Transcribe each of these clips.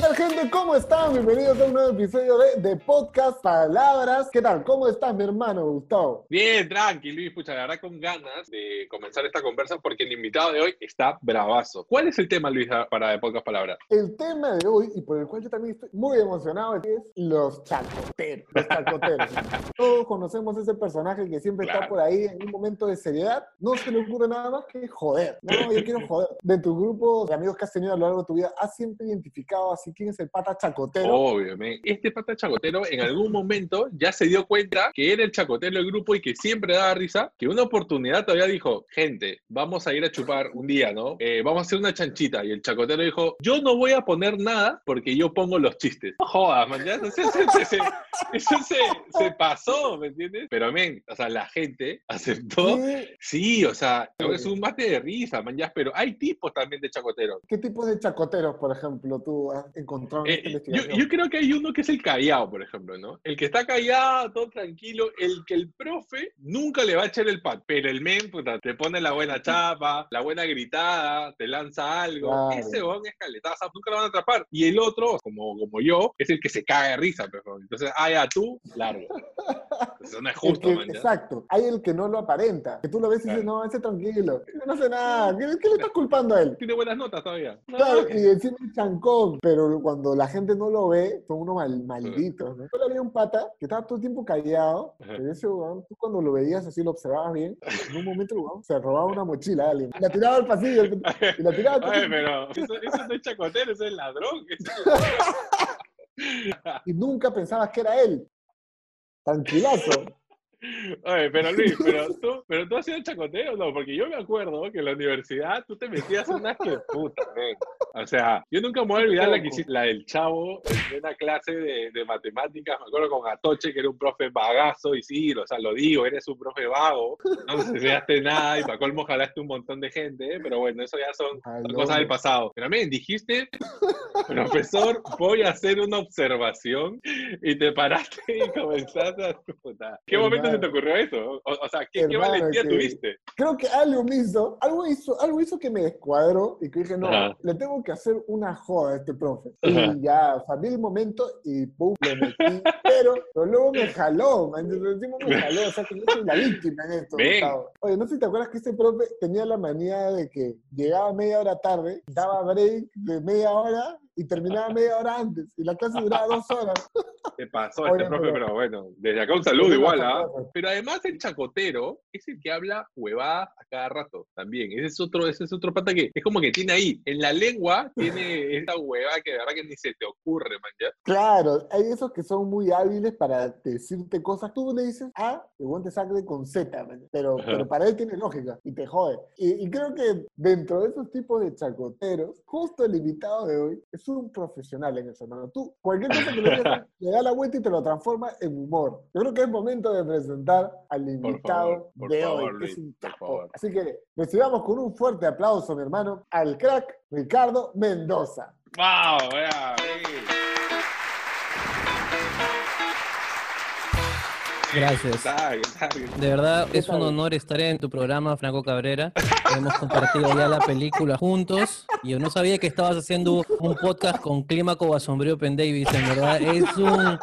tal, gente? ¿Cómo están? Bienvenidos a un nuevo episodio de, de Podcast Palabras. ¿Qué tal? ¿Cómo estás, mi hermano Gustavo? Bien, tranqui, Luis. Pucha, la verdad con ganas de comenzar esta conversa porque el invitado de hoy está bravazo. ¿Cuál es el tema, Luis, para de Podcast Palabras? El tema de hoy, y por el cual yo también estoy muy emocionado, es los chacoteros. Los chacoteros. Todos conocemos ese personaje que siempre está Claro. por ahí en un momento de seriedad. No se le ocurre nada más que joder. No, yo quiero joder. De tu grupo de amigos que has tenido a lo largo de tu vida, ¿has siempre identificado así quién es el pata chacotero? Obviamente. Este pata chacotero en algún momento ya se dio cuenta que era el chacotero del grupo y que siempre daba risa, que una oportunidad todavía dijo, gente, vamos a ir a chupar un día, ¿no? Eh, vamos a hacer una chanchita. Y el chacotero dijo, yo no voy a poner nada porque yo pongo los chistes. No jodas, man, ya, eso, se- se- se- eso se, se pasó, ¿me entiendes? Pero, men, o sea, la gente aceptó. ¿Qué, Sí, o sea, es un mate de risa, man, ya, pero hay tipos también de chacoteros. qué tipos de chacoteros, por ejemplo, tú has encontrado en esta Eh, yo, yo creo que hay uno que es el callado, por ejemplo, ¿no? El que está callado, todo tranquilo, el que el profe nunca le va a echar el pat, pero el men, puta, te pone la buena chapa, la buena gritada, te lanza algo. Claro. Ese bon es caletaza, nunca lo van a atrapar. Y el otro, como, como yo, es el que se caga de risa, pero Entonces, ah, ya, tú, largo. Eso no es justo, que- man. exacto. Hay el que no lo aparenta. Que tú lo ves y dices, Claro. no, ese tranquilo. No hace nada. ¿Qué, qué le estás culpando a él? Tiene buenas notas todavía. Claro, y encima es chancón, pero cuando la gente no lo ve, son unos mal- malditos, ¿no? Solo había un pata que estaba todo el tiempo callado, pero ese weón, tú cuando lo veías así, lo observabas bien, en un momento el weón se robaba una mochila a alguien, y la tiraba al pasillo, y la tiraba al Oye, pero eso, eso no es chacotero, eso es ladrón. y nunca pensabas que era él. Tranquilazo. Oye, pero Luis, pero tú, pero tú has sido chacotero, no, porque yo me acuerdo que en la universidad tú te metías unas que puta, men. O sea, yo nunca me voy a olvidar la que hiciste, la del chavo en una clase de, de matemáticas, me acuerdo con Atoche, que era un profe vagazo, y sí, o sea, lo digo, eres un profe vago, no enseñaste nada, y para colmo jalaste un montón de gente, ¿eh? pero bueno, eso ya son son cosas del pasado. Pero men, dijiste, profesor, voy a hacer una observación, y te paraste y comenzaste a... Puta. ¿Qué momento se te ocurrió eso? O, o sea, ¿qué, qué Hermano, valentía que- tuviste? Creo que algo me hizo, algo hizo, algo hizo que me descuadró y que dije, no, Ajá. le tengo que hacer una joda a este profe. Ajá. Y ya, vi el momento y pum, lo metí, pero, pero luego me jaló, man, me jaló, o sea, que yo soy la víctima en esto. Oye, no sé si te acuerdas que este profe tenía la manía de que llegaba media hora tarde, daba break de media hora y terminaba media hora antes, y la clase duraba dos horas. Te pasó este profe, pero- pero bueno, desde acá un saludo igual, ¿ah? no. Pero además el chacotero es el que habla huevadas a cada rato también. Ese es otro, ese es otro pata que es como que tiene ahí, en la lengua tiene esta huevada que de verdad que ni se te ocurre, man, ¿ya? Claro, hay esos que son muy hábiles para decirte cosas. Tú le dices A, el buen te saca con Z, man, pero, Ajá. pero para él tiene lógica y te jode. Y, y creo que dentro de esos tipos de chacoteros, justo el invitado de hoy es un profesional en eso, hermano. Tú, cualquier cosa que le digas, le da la vuelta y te lo transforma en humor. Yo creo que es momento de presentar al invitado favor, por de favor, hoy, que es un capo. Así que recibamos con un fuerte aplauso, mi hermano, al crack Ricardo Mendoza. ¡Wow! vea, ven. Gracias. De verdad ¿Qué es un honor estar en tu programa, Franco Cabrera. Hemos compartido ya la película juntos. Y yo no sabía que estabas haciendo un podcast con Clímaco Basombrío Pen Davis. En verdad es un,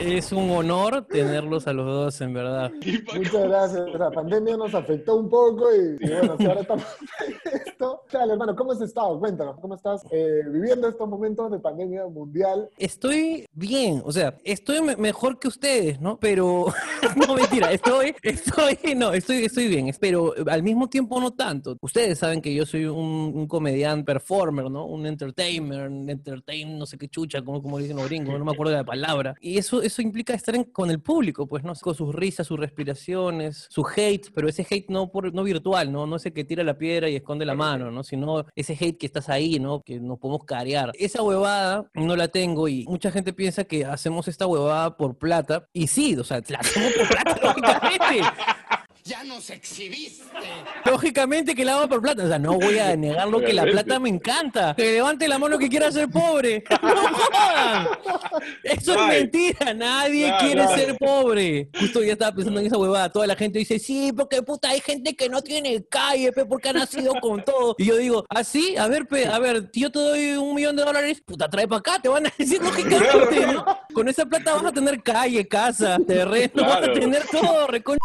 es un honor tenerlos a los dos, en verdad. Muchas gracias. La pandemia nos afectó un poco y, y bueno, si ahora estamos en esto. Dale, hermano, ¿cómo has estado? Cuéntanos, ¿cómo estás eh, viviendo estos momentos de pandemia mundial? Estoy bien, o sea, estoy me- mejor que ustedes, ¿no? Pero, no mentira, estoy, estoy, no, estoy, estoy bien, pero al mismo tiempo no tanto. Ustedes saben que yo soy un, un comediante performer, ¿no? Un entertainer, un entertain, no sé qué chucha, como, como dicen los gringos, no me acuerdo de la palabra. Y eso, eso implica estar en- con el público, pues, ¿no? Con sus risas, sus respiraciones, su hate, pero ese hate no, por, no virtual, ¿no? No ese que tira la piedra y esconde la mano, ¿no? Sino ese hate que estás ahí, ¿no? Que nos podemos carear. Esa huevada no la tengo y mucha gente piensa que hacemos esta huevada por plata. Y sí, o sea, la hacemos por plata, lógicamente. Ya nos exhibiste. Lógicamente que la hago por plata. O sea, no voy a negarlo que la plata me encanta. Que levante la mano que quiera ser pobre. ¡No jodan! Eso es mentira. Nadie quiere ser pobre. Justo ya estaba pensando en esa huevada. Toda la gente dice, sí, porque puta, hay gente que no tiene calle, pe, porque ha nacido con todo. Y yo digo, ¿ah, sí? A ver, pe, a ver, yo te doy un millón de dólares, puta, trae para acá. Te van a decir lógicamente, ¿no? Con esa plata vas a tener calle, casa, terreno, vas a tener todo, recon...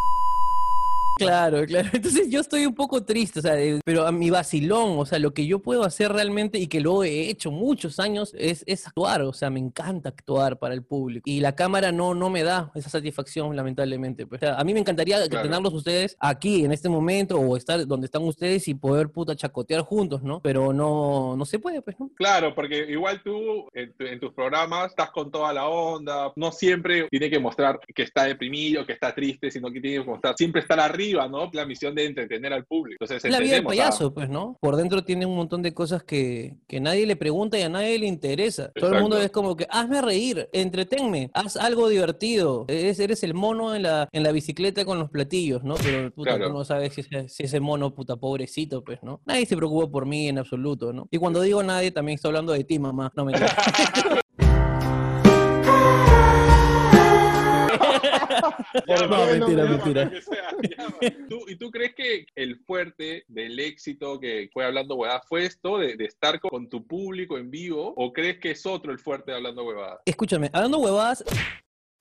Claro, claro. Entonces yo estoy un poco triste, o sea, de- pero a mi vacilón, o sea, lo que yo puedo hacer realmente y que lo he hecho muchos años es, es actuar, o sea, me encanta actuar para el público. Y la cámara no, no me da esa satisfacción, lamentablemente. pues. O sea, a mí me encantaría Claro. tenerlos ustedes aquí, en este momento, o estar donde están ustedes y poder, puta, chacotear juntos, ¿no? Pero no, no se puede, pues, ¿no? Claro, porque igual tú en, tu- en tus programas estás con toda la onda, no siempre tiene que mostrar que está deprimido, que está triste, sino que tiene que mostrar, siempre estar arriba, ¿no? La misión de entretener al público. Entonces, Es la vida del a- payaso, pues, ¿no? Por dentro tiene un montón de cosas que, que nadie le pregunta y a nadie le interesa. Todo el mundo es como que, hazme reír, entretenme, haz algo divertido. Eres, eres el mono en la, en la bicicleta con los platillos, ¿no? Pero puta, Claro. tú no sabes si ese, si ese mono, puta, pobrecito, pues, ¿no? Nadie se preocupa por mí en absoluto, ¿no? Y cuando digo nadie, también estoy hablando de ti, mamá. No me Ya, No, mentira, mentira. lo que sea, ya. ¿Tú- ¿Y tú crees que el fuerte del éxito que fue hablando huevadas fue esto de, de estar con, con tu público en vivo? ¿O crees que es otro el fuerte de hablando huevadas? Escúchame, hablando huevadas,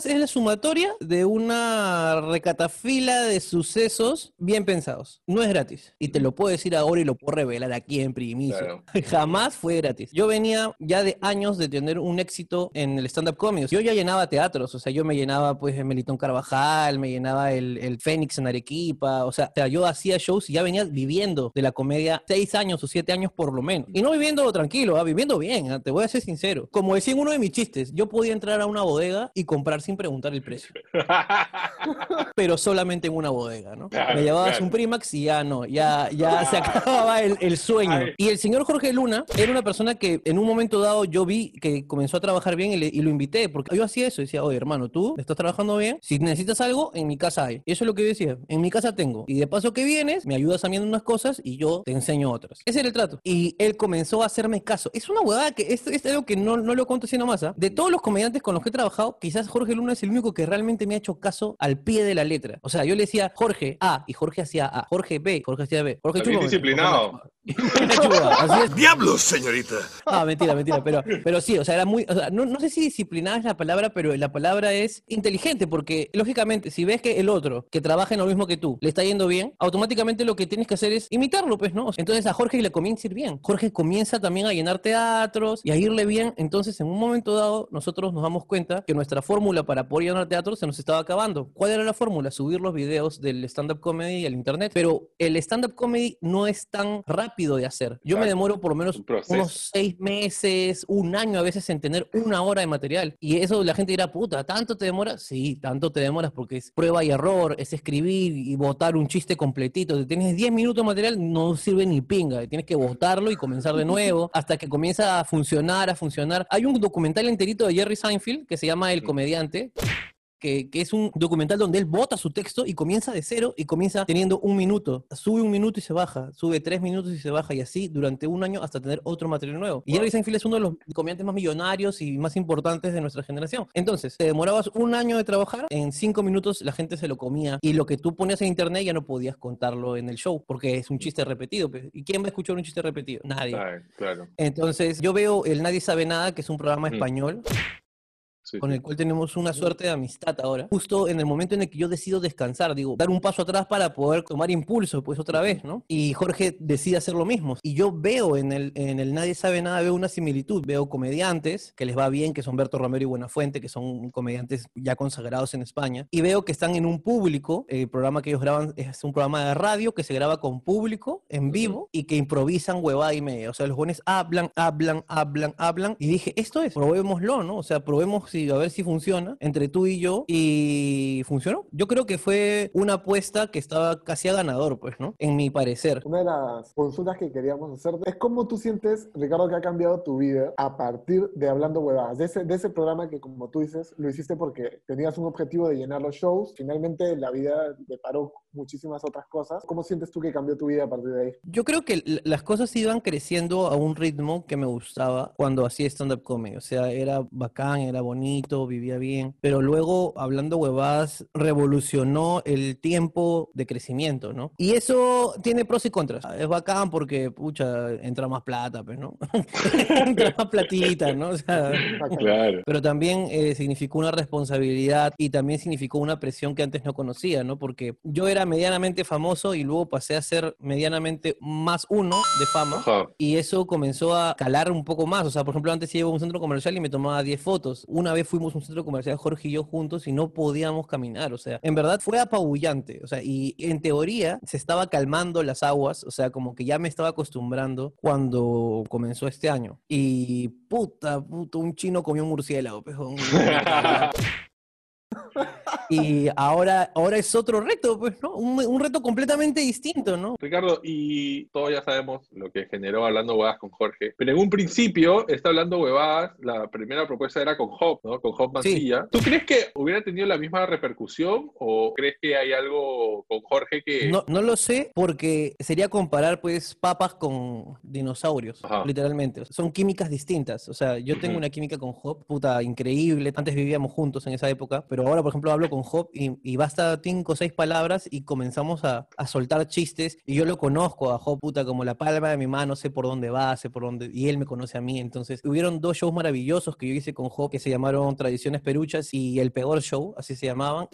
es la sumatoria de una recatafila de sucesos bien pensados. No es gratis. Y te lo puedo decir ahora y lo puedo revelar aquí en primicia. Claro. Jamás fue gratis. Yo venía ya de años de tener un éxito en el stand-up comedy. Yo ya llenaba teatros. O sea, yo me llenaba pues el Melitón Carvajal, me llenaba el, el Fénix en Arequipa. O sea, yo hacía shows y ya venía viviendo de la comedia seis años o siete años por lo menos. Y no viviendo tranquilo, ah, viviendo bien, ah, te voy a ser sincero. Como decía en uno de mis chistes, yo podía entrar a una bodega y comprar sin preguntar el precio. pero solamente en una bodega, ¿no? Claro, Me llevabas claro. un Primax y ya no, ya, ya se acababa el, el sueño. Ay. Y el señor Jorge Luna era una persona que en un momento dado yo vi que comenzó a trabajar bien y, le- y lo invité, porque yo hacía eso, decía, oye hermano, tú estás trabajando bien, si necesitas algo, en mi casa hay. Y eso es lo que yo decía, en mi casa tengo. Y de paso que vienes, me ayudas a mí en unas cosas y yo te enseño otras. Ese era el trato. Y él comenzó a hacerme caso. Es una huevada que es, es algo que no, no lo cuento así nomás. ¿ah? De todos los comediantes con los que he trabajado, quizás Jorge Luna es el único que realmente me ha hecho caso al pie de la letra. O sea, yo le decía Jorge A y Jorge hacía A, Jorge B, Jorge hacía B, Jorge disciplinado. Chupa. Así es. ¡Diablos, señorita! Ah, mentira, mentira, pero, pero sí, o sea, era muy, o sea, no, no sé si disciplinada es la palabra, pero la palabra es inteligente, porque lógicamente, si ves que el otro, que trabaja en lo mismo que tú, le está yendo bien, automáticamente lo que tienes que hacer es imitarlo, pues, ¿no? Entonces a Jorge le comienza a ir bien. Jorge comienza también a llenar teatros y a irle bien, entonces en un momento dado nosotros nos damos cuenta que nuestra fórmula para poder llenar teatros se nos estaba acabando. ¿Cuál era la fórmula? Subir los videos del stand-up comedy al internet, pero el stand-up comedy no es tan rápido de hacer. Yo me demoro por lo menos Un unos seis meses, un año a veces en tener una hora de material. Y eso la gente dirá, puta, ¿tanto te demoras? Sí, tanto te demoras porque es prueba y error, es escribir y botar un chiste completito. Si tienes 10 minutos de material, no sirve ni pinga. Tienes que botarlo y comenzar de nuevo hasta que comienza a funcionar, a funcionar. Hay un documental enterito de Jerry Seinfeld que se llama El Comediante. Que, que es un documental donde él bota su texto y comienza de cero y comienza teniendo un minuto. Sube un minuto y se baja, sube tres minutos y se baja y así durante un año hasta tener otro material nuevo. Y. Jerry Seinfeld es uno de los comediantes más millonarios y más importantes de nuestra generación. Entonces, te demorabas un año de trabajar, en cinco minutos la gente se lo comía y lo que tú ponías en internet ya no podías contarlo en el show porque es un chiste repetido. pues. ¿Y quién va a escuchar un chiste repetido? Nadie. Ay, claro. Entonces, yo veo el Nadie Sabe Nada, que es un programa Mm. Sí, con sí. el cual tenemos una suerte de amistad ahora. Justo en el momento en el que yo decido descansar, digo, dar un paso atrás para poder tomar impulso, pues otra vez, ¿no? Y Jorge decide hacer lo mismo. Y yo veo en el, en el Nadie Sabe Nada, veo una similitud. Veo comediantes que les va bien, que son Berto Romero y Buenafuente, que son comediantes ya consagrados en España. Y veo que están en un público, el programa que ellos graban es un programa de radio que se graba con público en vivo y que improvisan huevada y media. O sea, los jóvenes hablan, hablan, hablan, hablan. Y dije, esto es, probémoslo, ¿no? O sea, probemos si, a ver si funciona entre tú y yo. Y funcionó. Yo creo que fue una apuesta que estaba casi a ganador, pues, ¿no? En mi parecer. Una de las consultas que queríamos hacer es cómo tú sientes, Ricardo, que ha cambiado tu vida a partir de Hablando Huevadas, de ese, de ese programa que, como tú dices, lo hiciste porque tenías un objetivo de llenar los shows. Finalmente, la vida te paró muchísimas otras cosas. ¿Cómo sientes tú que cambió tu vida a partir de ahí? Yo creo que las cosas iban creciendo a un ritmo que me gustaba cuando hacía stand-up comedy. O sea, era bacán, era bonito, vivía bien. Pero luego, hablando huevadas, revolucionó el tiempo de crecimiento, ¿no? Y eso tiene pros y contras. Es bacán porque, pucha, entra más plata, pues, ¿no? entra más platita, ¿no? O sea, Claro. pero también eh, significó una responsabilidad y también significó una presión que antes no conocía, ¿no? Porque yo era medianamente famoso y luego pasé a ser medianamente más uno de fama. Ajá. Y eso comenzó a calar un poco más. O sea, por ejemplo, antes iba a un centro comercial y me tomaba 10 fotos. Una vez fuimos a un centro comercial, Jorge y yo juntos, y no podíamos caminar. O sea, en verdad fue apabullante. O sea, y en teoría se estaba calmando las aguas. O sea, como que ya me estaba acostumbrando cuando comenzó este año. Y puta, puta, un chino comió un murciélago, pejón. Y ahora, ahora es otro reto, pues, ¿no? Un, un reto completamente distinto, ¿no? Ricardo, y todos ya sabemos lo que generó hablando huevadas con Jorge, pero en un principio, está hablando huevadas, la primera propuesta era con Hop, ¿no? Con Hop Sí. Mancilla. ¿Tú crees que hubiera tenido la misma repercusión o crees que hay algo con Jorge que... No, no lo sé porque sería comparar pues papas con dinosaurios, Ajá. literalmente. Son químicas distintas. O sea, yo tengo una química con Hop, puta, increíble. Antes vivíamos juntos en esa época, pero ahora, por ejemplo, hablo con Hop y, basta cinco o seis palabras y comenzamos a, a soltar chistes y yo lo conozco a Hop, puta, como la palma de mi mano, sé por dónde va, sé por dónde... Y él me conoce a mí. Entonces, hubieron dos shows maravillosos que yo hice con Hop que se llamaron Tradiciones Peruchas y El Peor Show, así se llamaban.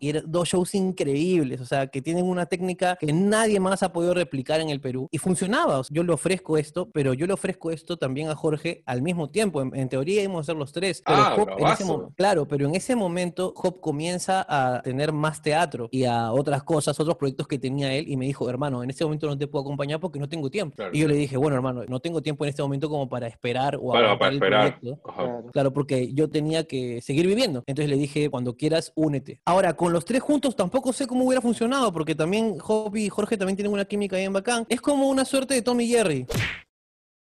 Y eran dos shows increíbles, o sea, que tienen una técnica que nadie más ha podido replicar en el Perú. Y funcionaba. o sea, yo le ofrezco esto, pero yo le ofrezco esto también a Jorge al mismo tiempo. En, en teoría íbamos a ser los tres. Pero Ah, Hop en ese claro, pero en ese momento Hop comienza a tener más teatro y a otras cosas, otros proyectos que tenía él. Y me dijo, hermano, en este momento no te puedo acompañar porque no tengo tiempo. Claro. Y yo le dije, bueno, hermano, no tengo tiempo en este momento como para esperar o Bueno, para el esperar. proyecto. Ajá. Claro, porque yo tenía que seguir viviendo. Entonces le dije, cuando quieras, únete. Ahora, con los tres juntos tampoco sé cómo hubiera funcionado, porque también Hobby y Jorge también tienen una química bien bacán. Es como una suerte de Tom y Jerry.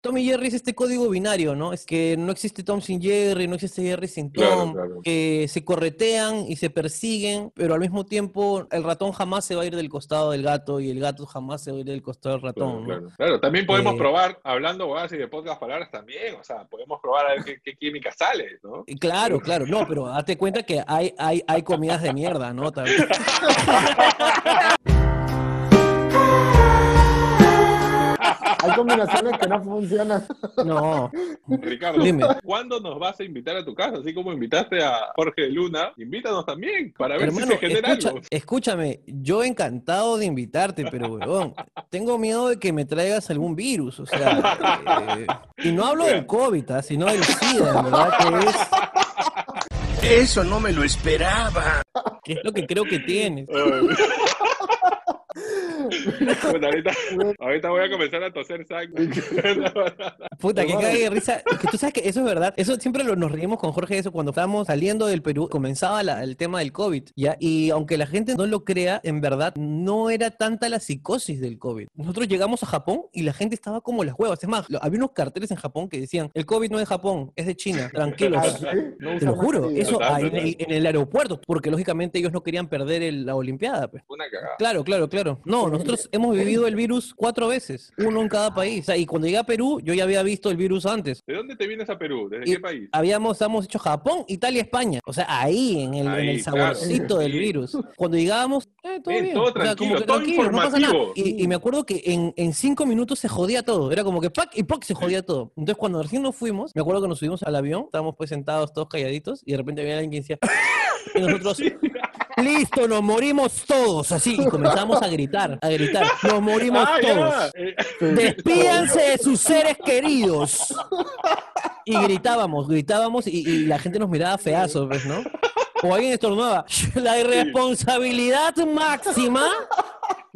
Tom y Jerry es este código binario, ¿no? Es que no existe Tom sin Jerry, no existe Jerry sin Claro, Tom, claro. que se corretean y se persiguen, pero al mismo tiempo el ratón jamás se va a ir del costado del gato y el gato jamás se va a ir del costado del Claro, ratón, ¿no? claro. Claro, también podemos Eh, probar, hablando huevadas y de podcast palabras también, o sea, podemos probar a ver qué, qué química sale, ¿no? Y Claro, claro, no, pero date cuenta que hay, hay, hay comidas de mierda, ¿no? También. combinaciones que no funcionan. No, Ricardo, Dime. ¿cuándo nos vas a invitar a tu casa? Así como invitaste a Jorge Luna, invítanos también para ver hermano, si se genera escucha- algo. escúchame, yo encantado de invitarte, pero weón, tengo miedo de que me traigas algún virus, o sea, eh, y no hablo del COVID, ¿ah? sino del SIDA, en verdad, que es, Eso no me lo esperaba. que es lo que creo que tienes. Ahorita, ahorita voy a comenzar a toser sangre. Puta, que cague de risa. Es que tú sabes que eso es verdad. Eso siempre lo- nos reímos con Jorge eso. Cuando estábamos saliendo del Perú, comenzaba la- el tema del COVID. ¿ya? Y aunque la gente no lo crea, en verdad no era tanta la psicosis del COVID. Nosotros llegamos a Japón y la gente estaba como las huevas. Es más, lo- había unos carteles en Japón que decían: el COVID no es de Japón, es de China. Tranquilos. Ah, ¿sí? No Te lo juro, eso ah, en, el, en el aeropuerto, porque lógicamente ellos no querían perder el- la Olimpiada. Pues. Una cagada. Claro, claro, claro. No, nosotros hemos vivido el virus cuatro veces, uno en cada país. O sea, y cuando llegué a Perú, yo ya había visto el virus antes. ¿De dónde te vienes a Perú? ¿Desde Y qué país? Habíamos, habíamos hecho Japón, Italia, España. O sea, ahí, en el, en Ahí, el saborcito claro. del Sí. virus. Cuando llegábamos, eh, todo Bien, bien. todo O sea, tranquilo, como que todo tranquilo, no pasa nada. Y, y me acuerdo que en, en cinco minutos se jodía todo. Era como que ¡pac! y ¡pac! se jodía todo. Entonces, cuando recién nos fuimos, me acuerdo que nos subimos al avión, estábamos pues sentados todos calladitos, y de repente había alguien que decía, y nosotros, listo, nos morimos todos, así, y comenzamos a gritar, a gritar, nos morimos Ah, todos. Despídanse de sus seres queridos. Y gritábamos, gritábamos y, y la gente nos miraba feazos, ¿ves, no? O alguien estornudaba. La irresponsabilidad máxima.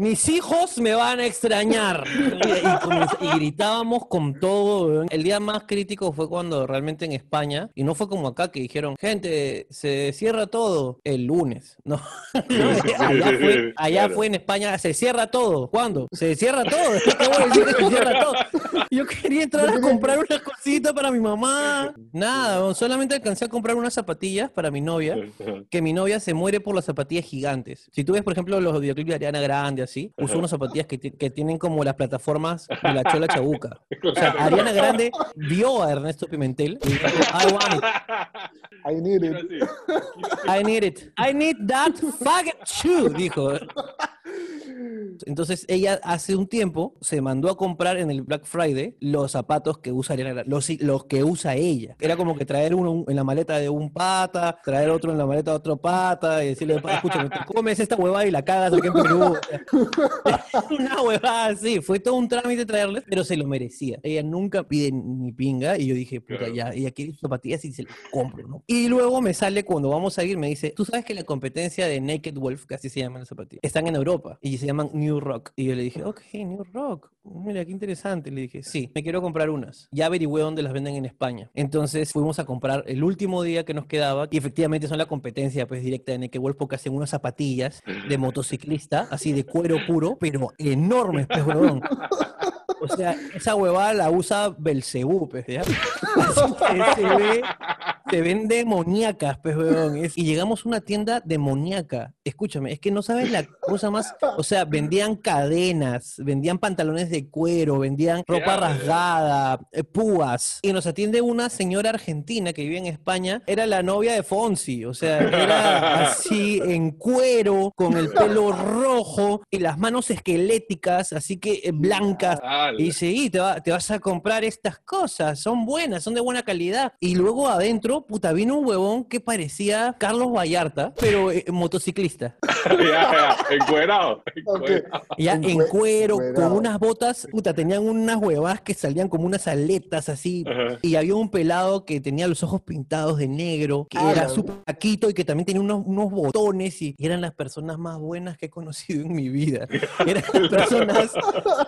Mis hijos me van a extrañar. Y, y y gritábamos con todo. El día más crítico fue cuando realmente en España, y no fue como acá que dijeron, gente, se cierra todo el lunes. No, allá, fue, allá Claro. fue en España, se cierra todo. ¿Cuándo? Se cierra todo. ¿Qué voy a decir que se cierra todo? Yo quería entrar a comprar unas cositas para mi mamá. Nada, solamente alcancé a comprar unas zapatillas para mi novia, que mi novia se muere por las zapatillas gigantes. Si tú ves, por ejemplo, los videoclips de Ariana Grande, así, usó unas zapatillas que, ti- que tienen como las plataformas de la Chola Chabuca. O sea, Ariana Grande vio a Ernesto Pimentel y dijo, I want it. I need it. I need it. I need that fucking shoe, dijo. Entonces ella hace un tiempo se mandó a comprar en el Black Friday los zapatos que usa Ariana Grande, los, los que usa ella. Era como que traer uno en la maleta de un pata, traer otro en la maleta de otro pata y decirle, "Pa, escúchame, te comes esta huevada y la cagas aquí en Perú. Una huevada así. Fue todo un trámite traerles, pero se lo merecía. Ella nunca pide ni pinga y yo dije, puta, Claro. ya, ella quiere zapatillas y se las compro, ¿no? Y luego me sale cuando vamos a ir, me dice, tú sabes que la competencia de Naked Wolf, que así se llaman las zapatillas, están en Europa y se llaman New Rock. Y yo le dije, ok, New Rock, mira, qué interesante. Le dije, sí, me quiero comprar unas. Ya averigüé dónde las venden en España. Entonces fuimos a comprar el último día que nos quedaba y efectivamente son la competencia pues directa de Naked Wolf porque hacen unas zapatillas de motociclista, así de cuero puro, pero enormes, pues. O sea, esa huevada la usa Belcebú, pues, ¿ya? Se ve, se ven demoníacas, pues. Es- y llegamos a una tienda demoníaca. Escúchame, es que no sabes la cosa más. O sea, vendían cadenas, vendían pantalones de cuero, vendían ¿Qué ropa rasgada, eh, púas. Y nos atiende una señora argentina que vive en España. Era la novia de Fonsi. O sea, era así en cuero, con el pelo rojo y las manos esqueléticas, así que eh, blancas. Y y te, va- te vas a comprar estas cosas, son buenas, son de buena calidad. Y luego adentro, puta, vino un huevón que parecía Carlos Vallarta, pero eh, motociclista. ya, ya, encuerado. Ya En en cue- cuero, con unas botas, puta, tenían unas huevas que salían como unas aletas así. Ajá. Y había un pelado que tenía los ojos pintados de negro, que Ah, era súper taquito y que también tenía unos, unos botones y, y eran las personas más buenas que he conocido en mi vida. Eran las personas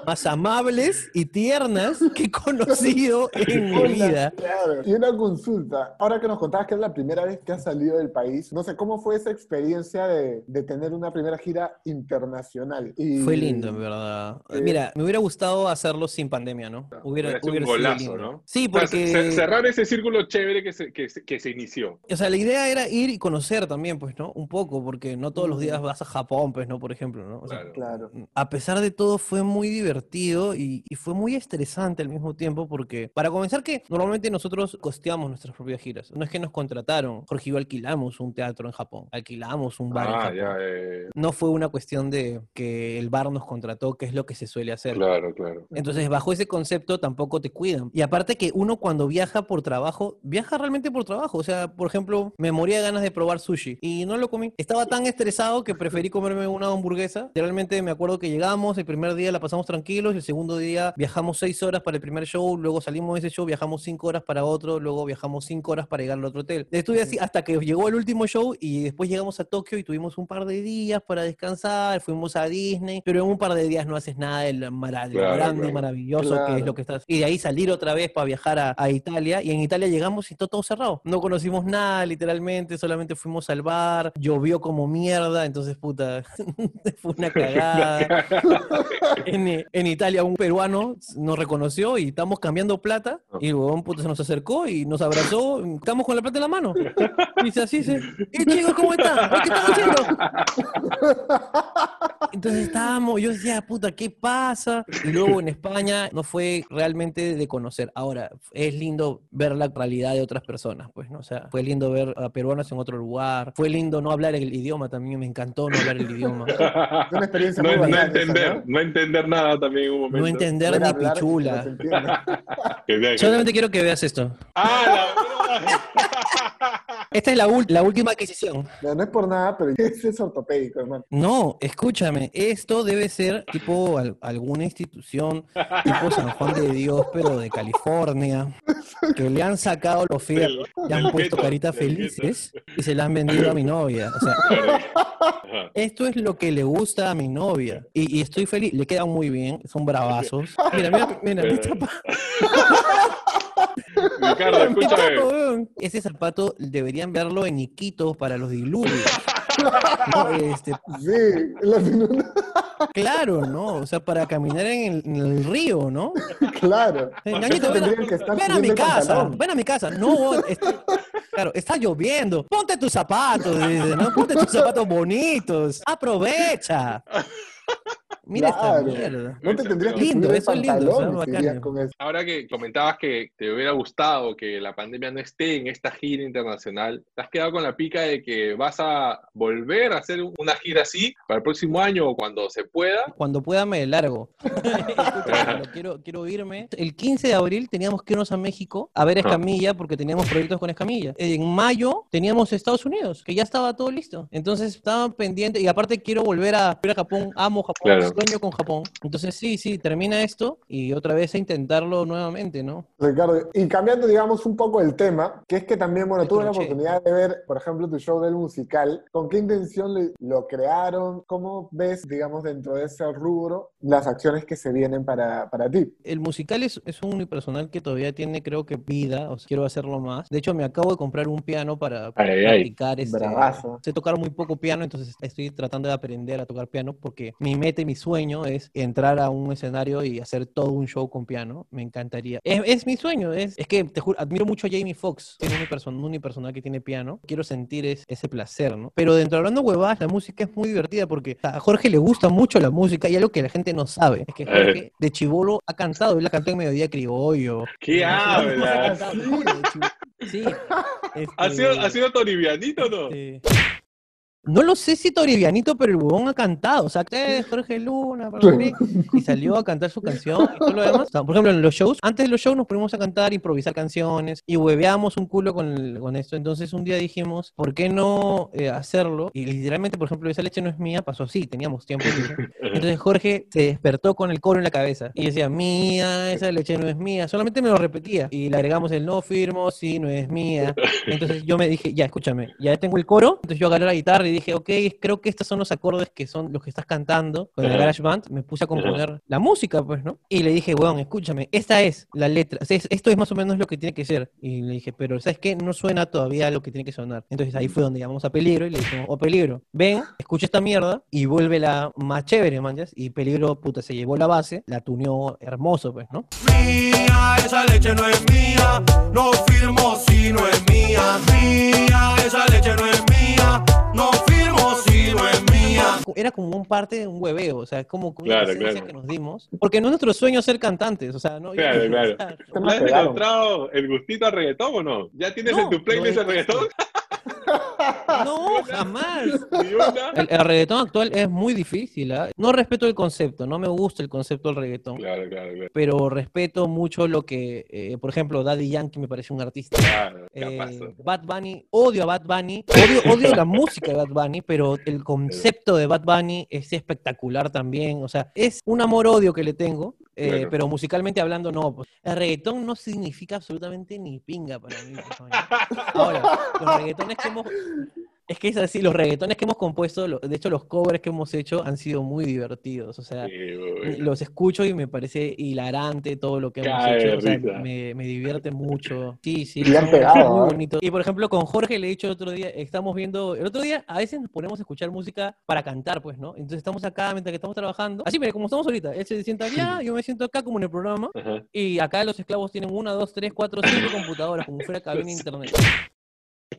más amables y tiernas que he conocido en mi vida. Claro. Y una consulta. Ahora que nos contabas que es la primera vez que has salido del país, no sé, ¿cómo fue esa experiencia de, de tener una primera gira internacional? Y- Fue lindo, en verdad. Eh, Mira, me hubiera gustado hacerlo sin pandemia, ¿no? Hubiera sido un golazo, lindo. ¿no? Sí, O sea, porque... ce- cerrar ese círculo chévere que se, que, se- que se inició. O sea, la idea era ir y conocer también, pues, ¿no? Un poco, porque no todos los días vas a Japón, pues, ¿no? Por ejemplo, ¿no? O sea, Claro. Claro. a pesar de todo fue muy divertido y, y fue muy estresante al mismo tiempo porque, para comenzar que normalmente nosotros costeamos nuestras propias giras. No es que nos contrataron. Jorge y yo alquilamos un teatro en Japón, alquilamos un bar en Ah, Japón. ya, eh, No fue una cuestión de que el bar nos contrató, que es lo que se suele hacer. claro, claro. Entonces, bajo ese concepto tampoco te cuidan. Y aparte que uno cuando viaja por trabajo, viaja realmente por trabajo. O sea, por ejemplo, me moría de ganas de probar sushi y no lo comí. Estaba tan estresado que preferí comerme una hamburguesa. Realmente me acuerdo que llegamos, el primer día la pasamos tranquilos, el segundo día viajamos seis horas para el primer show, luego salimos de ese show, viajamos cinco horas para otro, luego viajamos cinco horas para llegar al otro hotel. Estuve así hasta que llegó el último show y después llegamos a Tokio y tuvimos un par de días para descansar, fuimos a Disney, pero en un par de días no haces nada del mara- de lo Claro, grande claro. maravilloso que es lo que estás. Y de ahí salir otra vez para viajar a, a Italia y en Italia llegamos y todo, todo cerrado. No conocimos nada, literalmente, solamente fuimos al bar, llovió como mierda, entonces puta, fue una cagada. en, en Italia un peruano nos reconoció y estamos cambiando plata y el huevón se nos acercó y nos abrazó, estamos con la plata en la mano. Y dice así, dice, ¿eh chicos cómo están? ¿Qué están haciendo? Entonces estábamos, yo decía, puta, ¿qué pasa? Y luego en España no fue realmente de conocer. Ahora, es lindo ver la realidad de otras personas, pues, ¿no? O sea, fue lindo ver a peruanos en otro lugar, fue lindo no hablar el idioma también, me encantó no hablar el idioma. Fue una experiencia No, muy no bacana esa, entender, ¿no? no entender nada también en un momento. No entender ni que pichula. Solamente quiero que veas esto. ¡Ah, la verdad! Esta es la, la última adquisición. No, no es por nada, pero es ortopédico, hermano. No, escúchame, esto debe ser tipo al- alguna institución tipo San Juan de Dios, pero de California, que le han sacado los feos, Del- le han puesto caritas felices y se la han vendido a mi novia. O sea, esto es lo que le gusta a mi novia. Y, y estoy feliz, le quedan muy bien, son bravazos. Mira, mira, mira, mi zapato, Ricardo, escúchame. Ese zapato deberían verlo en Iquitos para los diluvios. No, este, Sí. Claro, ¿no? O sea, para caminar en el, en el río, ¿no? Claro. Ñañito, ven, a- ven mi casa, pantalón. ven a mi casa. No, está- claro, está lloviendo. Ponte tus zapatos, dice, ¿no? Ponte tus zapatos bonitos. Aprovecha. Mira Claro. esta mierda. No te tendrías que Lindo, subir con eso. Ahora que comentabas que te hubiera gustado que la pandemia no esté en esta gira internacional, ¿te has quedado con la pica de que vas a volver a hacer un- una gira así para el próximo año o cuando se pueda? Cuando pueda me largo. Escúchame, pero quiero, quiero irme. El 15 de abril teníamos que irnos a México a ver. Escamilla porque teníamos proyectos con Escamilla. En mayo teníamos Estados Unidos, que ya estaba todo listo. Entonces estaba pendiente y aparte quiero volver a, ir a Japón. Amo Japón, Claro. Sueño con Japón. Entonces sí, sí, termina esto y otra vez a intentarlo nuevamente, ¿no? Ricardo, y cambiando, digamos, un poco el tema, que es que también, bueno, tuve la oportunidad de ver, por ejemplo, tu show del musical. ¿Con qué intención lo crearon? ¿Cómo ves, digamos, dentro de ese rubro las acciones que se vienen para, para ti? El musical es, es un unipersonal que todavía tiene, creo que, vida, o sea, quiero hacerlo más. De hecho, me acabo de comprar un piano para Ay, ay, ay. practicar. Este, Bravazo. sé tocar muy poco piano, entonces estoy tratando de aprender a tocar piano porque mi meta y mi sueño es entrar a un escenario y hacer todo un show con piano. Me encantaría. Es, es mi sueño, es, es que te juro, admiro mucho a Jamie Foxx, tiene un unipersonal, un unipersonal que tiene piano. Quiero sentir es- ese placer, ¿no? Pero dentro de hablando huevadas, la música es muy divertida porque a Jorge le gusta mucho la música y algo que la gente no sabe es que Jorge de chivolo ha cantado, él la cantó en Mediodía Criollo. ¿Qué hablas? Sí. ¿Ha sido, este, ¿Ha sido Toribianito o no? este, No lo sé si Toribianito, pero el huevón ha cantado. O sea, "Eh, Jorge Luna, bla, bla, bla", y salió a cantar su canción y todo lo demás. O sea, por ejemplo, en los shows, antes de los shows nos ponemos a cantar, improvisar canciones y hueveamos un culo con, el- con esto. Entonces un día dijimos, ¿por qué no eh, hacerlo? Y literalmente, por ejemplo, esa leche no es mía, pasó así, teníamos tiempo. libre. Entonces Jorge se despertó con el coro en la cabeza y decía, mía, esa leche no es mía. Solamente me lo repetía y le agregamos el no firmo, sí, no es mía. Entonces yo me dije, ya, escúchame, ya tengo el coro. Entonces yo agarré la guitarra y dije, ok, creo que estos son los acordes que son los que estás cantando con el Ajá. GarageBand. Me puse a componer la música, pues, ¿no? Y le dije, weón, escúchame, esta es la letra. O sea, es- esto es más o menos lo que tiene que ser. Y le dije, pero ¿sabes qué? No suena todavía lo que tiene que sonar. Entonces ahí fue donde llamamos a Peligro y le dijimos, oh, Peligro, ven, escucha esta mierda y vuélvela más chévere, manjas. Y Peligro, puta, se llevó la base, la tuneó hermoso, pues, ¿no? Mía, esa leche no es mía. No firmo si no es mía. Mía, esa leche no es mía. No firmo si no es mía. era como un parte de un hueveo, o sea, es como una Claro, que nos dimos. Porque no es nuestro sueño ser cantantes, o sea, no. Claro, claro. o sea, Se me ¿Le has encontrado el gustito al reggaetón o no? ¿Ya tienes No, en tu playlist no el reggaetón? no, jamás. El, el reggaetón actual es muy difícil, ¿ah? No respeto el concepto, no me gusta el concepto del reggaetón. Claro, claro, claro. Pero respeto mucho lo que, eh, por ejemplo, Daddy Yankee me parece un artista. Claro, Eh. Bad Bunny, odio a Bad Bunny, odio, odio la música de Bad Bunny, pero el concepto de Bad Bunny es espectacular también. O sea, es un amor-odio que le tengo, eh, pero musicalmente hablando, no. pues. El reggaetón no significa absolutamente ni pinga para mí. pues. Ahora, los reggaetones que hemos. Es que es así, los reggaetones que hemos compuesto, de hecho, los covers que hemos hecho han sido muy divertidos. O sea, Sí, los escucho y me parece hilarante todo lo que hemos hecho. O sea, me, me divierte mucho. Sí, sí. Y han son pegado, muy bonitos. Y por ejemplo, con Jorge le he dicho el otro día, estamos viendo, el otro día a veces nos ponemos a escuchar música para cantar, pues, ¿no? Entonces estamos acá mientras que estamos trabajando. Así, mire, como estamos ahorita. Él se sienta allá, yo me siento acá como en el programa. Ajá. Y acá los esclavos tienen una, dos, tres, cuatro, cinco computadoras, como si fuera cabina internet.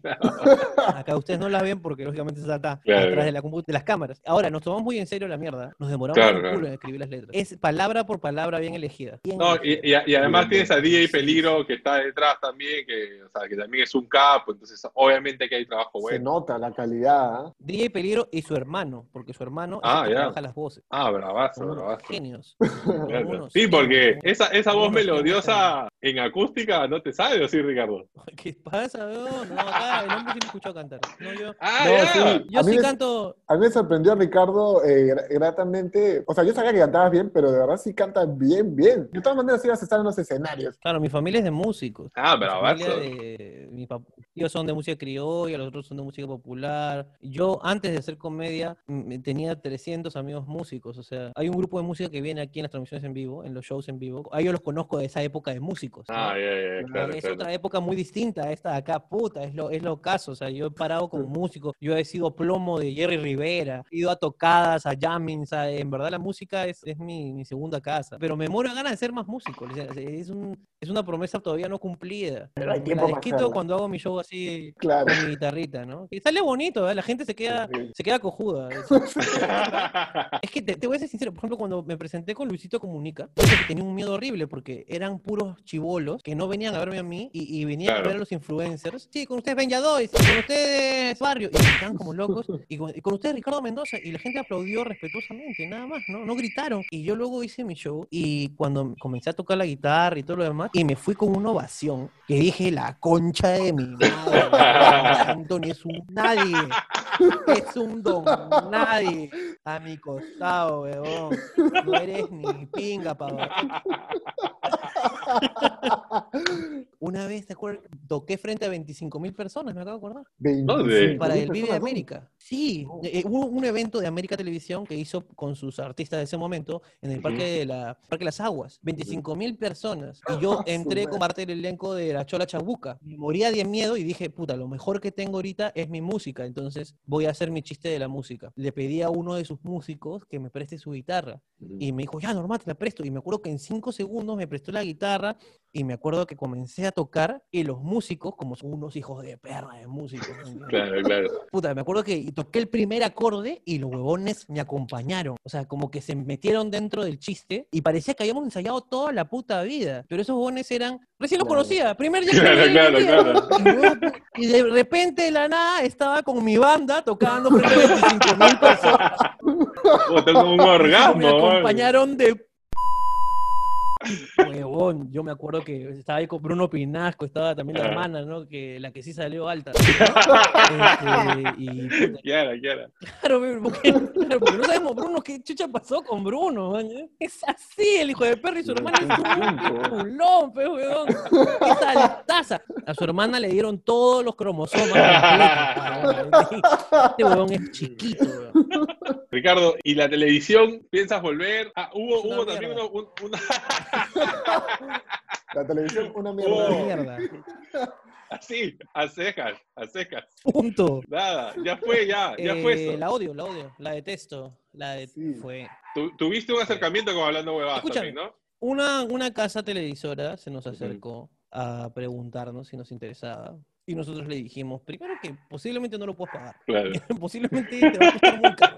Acá ustedes no la ven porque lógicamente está acá, Claro, atrás de, la de las cámaras. Ahora, nos tomamos muy en serio la mierda. Nos demoramos Claro, un culo claro. en escribir las letras. Es palabra por palabra bien elegida. bien No, elegida. y, y- y además tienes a DJ Peligro que está detrás también, que, o sea, que también es un capo, entonces obviamente que hay trabajo Se bueno. nota la calidad. ¿ah? DJ Peligro y su hermano, porque su hermano es Ah, el que ya. trabaja las voces. Ah, bravazo, bravazo. genios. Claro. Sí, porque esa, esa voz melodiosa en acústica no te sale, ¿o sí, Ricardo? ¿Qué pasa, weón? No, acá el hombre sí me escuchó cantar. No, yo, Ah, No, sí. yo A mí sí me- canto. A mí me sorprendió Ricardo eh, gra- gratamente. O sea, yo sabía que cantabas bien, pero de verdad sí cantas bien, bien. De todas maneras ibas a estar en los escenarios. Claro, mi familia es de músicos. Ah, Mi bravazo. familia de- mi, pap- Ellos son de música criolla, los otros son de música popular. Yo, antes de hacer comedia, tenía 300 amigos músicos. O sea, hay un grupo de música que viene aquí en las transmisiones en vivo, en los shows en vivo. A ellos los conozco de esa época de músicos. ¿no? Ah, ya, ya, ya, claro, es claro. otra época muy distinta a esta de acá, puta, es lo, es lo caso. O sea, yo he parado como músico, yo he sido plomo de Jerry Rivera, he ido a tocadas, a jammings, a- en verdad la música es, es mi, mi segunda casa. Pero me muero de ganas de ser más músico. o sea, es, un, es una promesa todavía no cumplida. Pero hay Me tiempo la desquito cuando hago mi show así Claro. con mi guitarrita, ¿no? Y sale bonito, ¿eh? la gente se queda, Sí. se queda cojuda. Es- que te, te voy a ser sincero, por ejemplo, cuando me presenté con Luisito Comunica, tenía un miedo horrible porque eran puros chivolos que no venían a verme a mí y, y venían Claro. a ver a los influencers. Sí, con ustedes Benja Dois, con ustedes Barrio, y estaban como locos. Y con, y con ustedes Ricardo Mendoza, y la gente aplaudió respetuosamente, nada más, ¿no? No gritaron. Y yo luego hice mi show y cuando comencé a tocar la guitarra y todo lo demás, y me fui con una ovación que dije, la concha de mi madre, Anthony es un nadie. Es un don nadie a mi costado, weón. No eres ni pinga, pavo. Una vez, ¿te acuerdas? Toqué frente a 25 mil personas, me acabo de acordar. 25.000 Para el Vive personas, ¿no? América. Sí, Oh. eh, hubo un evento de América Televisión que hizo con sus artistas de ese momento en el Parque de la Parque de las Aguas. 25 mil personas. Y yo Ah, entré como parte del elenco de La Chola Chabuca. Me moría de miedo y dije, puta, lo mejor que tengo ahorita es mi música. Entonces voy a hacer mi chiste de la música. Le pedí a uno de sus músicos que me preste su guitarra. Y me dijo, ya, normal, te la presto. Y me acuerdo que en cinco segundos me prestó la guitarra y me acuerdo que comencé a tocar y los músicos, como son unos hijos de perra de ¿me entiendes? Claro, claro. Puta, me acuerdo que toqué el primer acorde y los huevones me acompañaron. O sea, como que se metieron dentro del chiste y parecía que habíamos ensayado toda la puta vida. Pero esos huevones eran. Recién los Claro. conocía, primer día Claro, claro, claro. Y, de repente, de la nada, estaba con mi banda tocando frente a 25 mil personas. Como un Me orgasmo. weón. acompañaron de. Huevón, yo me acuerdo que estaba ahí con Bruno Pinasco, estaba también la Ah. hermana, ¿no? Que la que sí salió alta. Este, y puta, Claro, porque, claro, porque no sabemos, Bruno, qué chucha pasó con Bruno, man. Es así, el hijo de perro y su hermana es un culón, pe, weón. Esa altaza. A su hermana le dieron todos los cromosomas completos. Este weón es chiquito, weón. Ricardo, ¿y la televisión piensas volver? Ah, hubo, hubo también mierda. una, un- una- La televisión, una Oh. mierda. Mierda. así, a cejas, a cejas. Punto. Nada, ya fue, ya, ya fue Eh, eso. la odio, la odio, la detesto. La de- Sí. fue. Tu- tuviste un acercamiento con hablando huevadas Escúchame. también, ¿no? Una, una casa televisora se nos acercó a preguntarnos si nos interesaba. Y nosotros le dijimos, primero que posiblemente no lo puedas pagar. Claro. posiblemente te va a costar muy caro.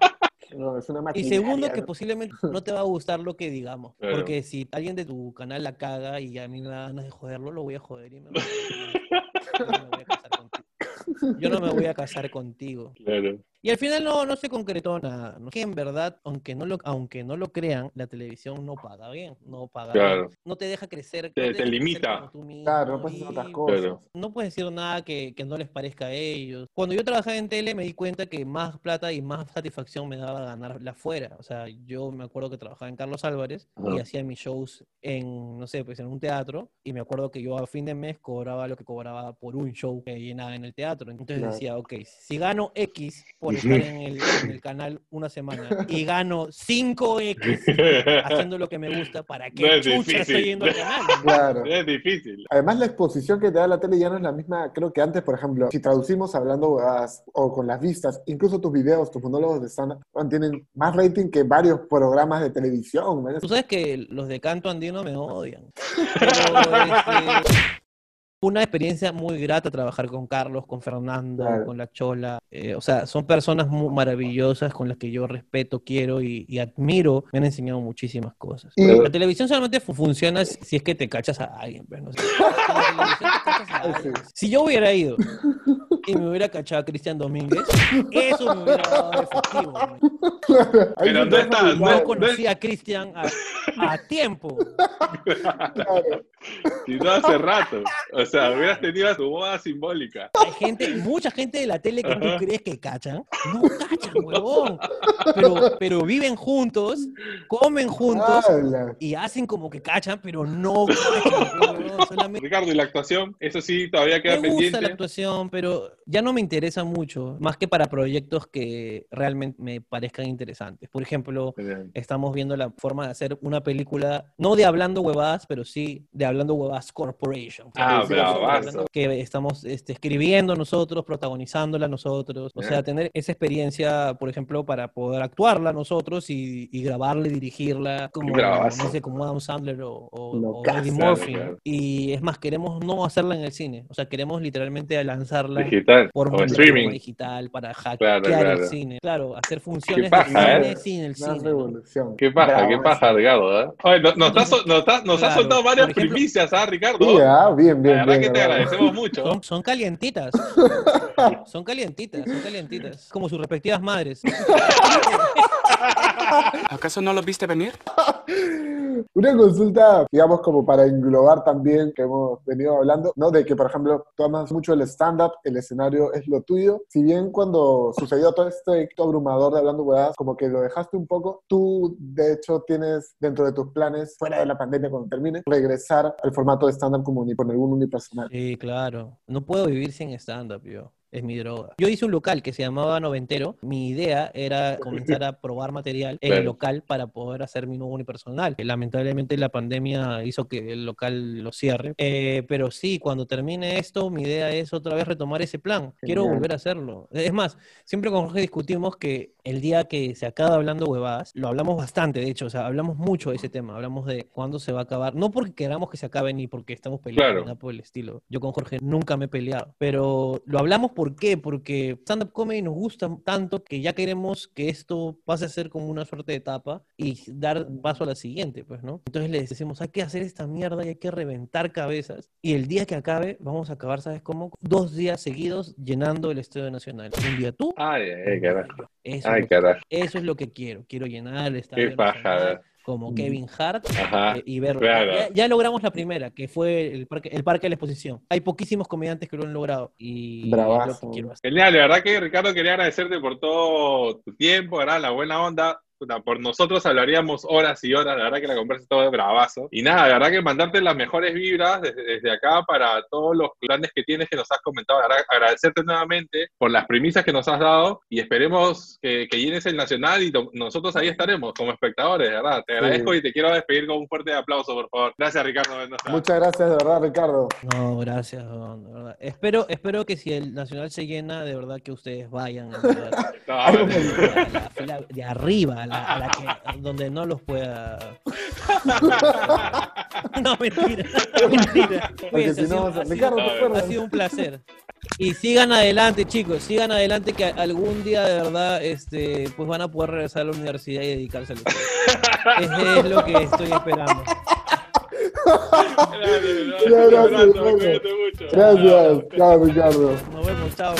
No, es una Y segundo, que posiblemente no te va a gustar lo que digamos. Claro. Porque si alguien de tu canal la caga y a mí me da ganas de joderlo, lo voy a joder y me voy a- yo no me voy a casar contigo. Yo no me voy a casar contigo. Claro. Y al final no, no se concretó nada. ¿no? Que en verdad, aunque no, lo, aunque no lo crean, la televisión no paga bien. No paga Claro. bien. No te deja crecer. Te- no te deja crecer limita. tú mismo, Claro, no puedes hacer otras cosas. Claro. no puedes decir nada que, que no les parezca a ellos. Cuando yo trabajaba en tele me di cuenta que más plata y más satisfacción me daba ganar la fuera. O sea, yo me acuerdo que trabajaba en Carlos Álvarez y hacía mis shows en, no sé, pues en un teatro y me acuerdo que yo a fin de mes cobraba lo que cobraba por un show que llenaba en el teatro. Entonces Claro. decía, ok, si gano X por estar en el, en el canal una semana y gano 5X haciendo lo que me gusta, ¿para qué No es chucha difícil. estoy yendo al canal? Claro. Es difícil. Además, la exposición que te da la tele ya no es la misma, creo que antes, por ejemplo, si traducimos hablando huevadas o con las vistas, incluso tus videos, tus monólogos de stand tienen más rating que varios programas de televisión. Tú sabes que los de canto andino me odian. Pero, este, una experiencia muy grata trabajar con Carlos, con Fernando, Claro. con la Chola. Eh, o sea, son personas muy maravillosas con las que yo respeto, quiero y, y admiro. Me han enseñado muchísimas cosas. Y- La televisión solamente fu- funciona si es que te cachas a alguien. pues, ¿no? Si televisión te cachas a alguien. Si yo hubiera ido y me hubiera cachado a Cristian Domínguez, eso me hubiera dado efectivo. Ahí Pero no has no- conocí a Cristian a, a tiempo. Claro. Si no hace rato. O sea, hubieras tenido tu boda simbólica. Hay gente, mucha gente de la tele que tú crees que cachan. No cachan, huevón. Pero, pero viven juntos, comen juntos Habla. y hacen como que cachan, pero no cachan, huevón. Solamente Ricardo, ¿y la actuación? Eso sí, todavía queda me gusta la pendiente. actuación, pero ya no me interesa mucho, más que para proyectos que realmente me parezcan interesantes. Por ejemplo, estamos viendo la forma de hacer una película, no de Hablando Huevadas, pero sí de Hablando Huevadas Corporation. Ah. Que estamos este, escribiendo nosotros, protagonizándola nosotros. O sea, tener esa experiencia, por ejemplo, para poder actuarla nosotros y, y grabarla y dirigirla como, bravazo. no sé, como Adam Sandler o, o, o. Eddie Murphy. claro. Y es más, queremos no hacerla en el cine. O sea, queremos literalmente lanzarla Digital por o plataforma streaming. digital para hackear Claro, el cine. Claro, hacer funciones paja, de ¿eh? cine sin el cine. Qué paja, qué paja. Ricardo. ¿eh? Oye, no- nos, has, nos, has- nos has Claro, soltado varias por ejemplo- primicias, ¿ah, Ricardo? Sí, ah, bien, bien, La verdad bien. que te agradecemos mucho. Son, son calientitas. son calientitas, son calientitas. Como sus respectivas madres. ¿Acaso no lo viste venir? Una consulta, digamos, como para englobar también que hemos venido hablando, ¿no? De que, por ejemplo, tú amas mucho el stand-up, el escenario es lo tuyo. Si bien cuando sucedió todo este éxito abrumador de Hablando Huevadas, como que lo dejaste un poco, tú, de hecho, tienes dentro de tus planes, fuera de la pandemia cuando termine, regresar al formato de stand-up como con algún unipersonal. Sí, claro. No puedo vivir sin stand-up, yo. Es mi droga. Yo hice un local que se llamaba Noventero. Mi idea era comenzar a probar material en el Claro. local para poder hacer mi nuevo unipersonal. Lamentablemente la pandemia hizo que el local lo cierre. Eh, pero sí, cuando termine esto, mi idea es otra vez retomar ese plan. Quiero Genial. volver a hacerlo. Es más, siempre con Jorge discutimos que el día que se acaba hablando huevadas, lo hablamos bastante, de hecho, o sea, hablamos mucho de ese tema. Hablamos de cuándo se va a acabar. No porque queramos que se acabe ni porque estamos peleando, Claro. nada por el estilo. Yo con Jorge nunca me he peleado. Pero lo hablamos ¿por qué? Porque stand-up comedy nos gusta tanto que ya queremos que esto pase a ser como una suerte de etapa y dar paso a la siguiente, pues, ¿no? Entonces le decimos, hay que hacer esta mierda y hay que reventar cabezas. Y el día que acabe, vamos a acabar, ¿sabes cómo? Dos días seguidos llenando el Estadio Nacional. Un día tú, Ay, ay, carajo. eso, Ay, es, carajo. eso es lo que quiero. Quiero llenar el Estadio Qué Nacional ¿eh? Como Kevin Hart Ajá. eh, y verlo. claro. Ya, ya logramos la primera, que fue el parque, el parque de la exposición. Hay poquísimos comediantes que lo han logrado y Bravazo. Genial, la verdad que Ricardo quería agradecerte por todo tu tiempo, ¿verdad? La buena onda. Puta, Por nosotros hablaríamos horas y horas, la verdad que la conversa todo de bravazo. Y nada, la verdad que mandarte las mejores vibras desde, desde acá para todos los planes que tienes que nos has comentado. La verdad, agradecerte nuevamente por las primicias que nos has dado y esperemos que, que llenes el Nacional y nosotros ahí estaremos como espectadores, ¿verdad? Te agradezco y te quiero despedir con un fuerte aplauso, por favor. Gracias, Ricardo Mendoza. Muchas gracias, de verdad, Ricardo. No, gracias, de verdad. Espero, espero que si el Nacional se llena, de verdad que ustedes vayan verdad, No, fila de arriba, a la, a la que, a donde no los pueda. No, mentira, mentira. Porque Cuídense, si ha no, sido- ha sido- Ricardo, ¿te ha Ha acuerdas? sido un placer. Y sigan adelante, chicos, sigan adelante que algún día de verdad este, pues van a poder regresar a la universidad y dedicarse a lo que es, es lo que estoy esperando. Gracias, mucho. Gracias, chao, Ricardo. Nos vemos, chao.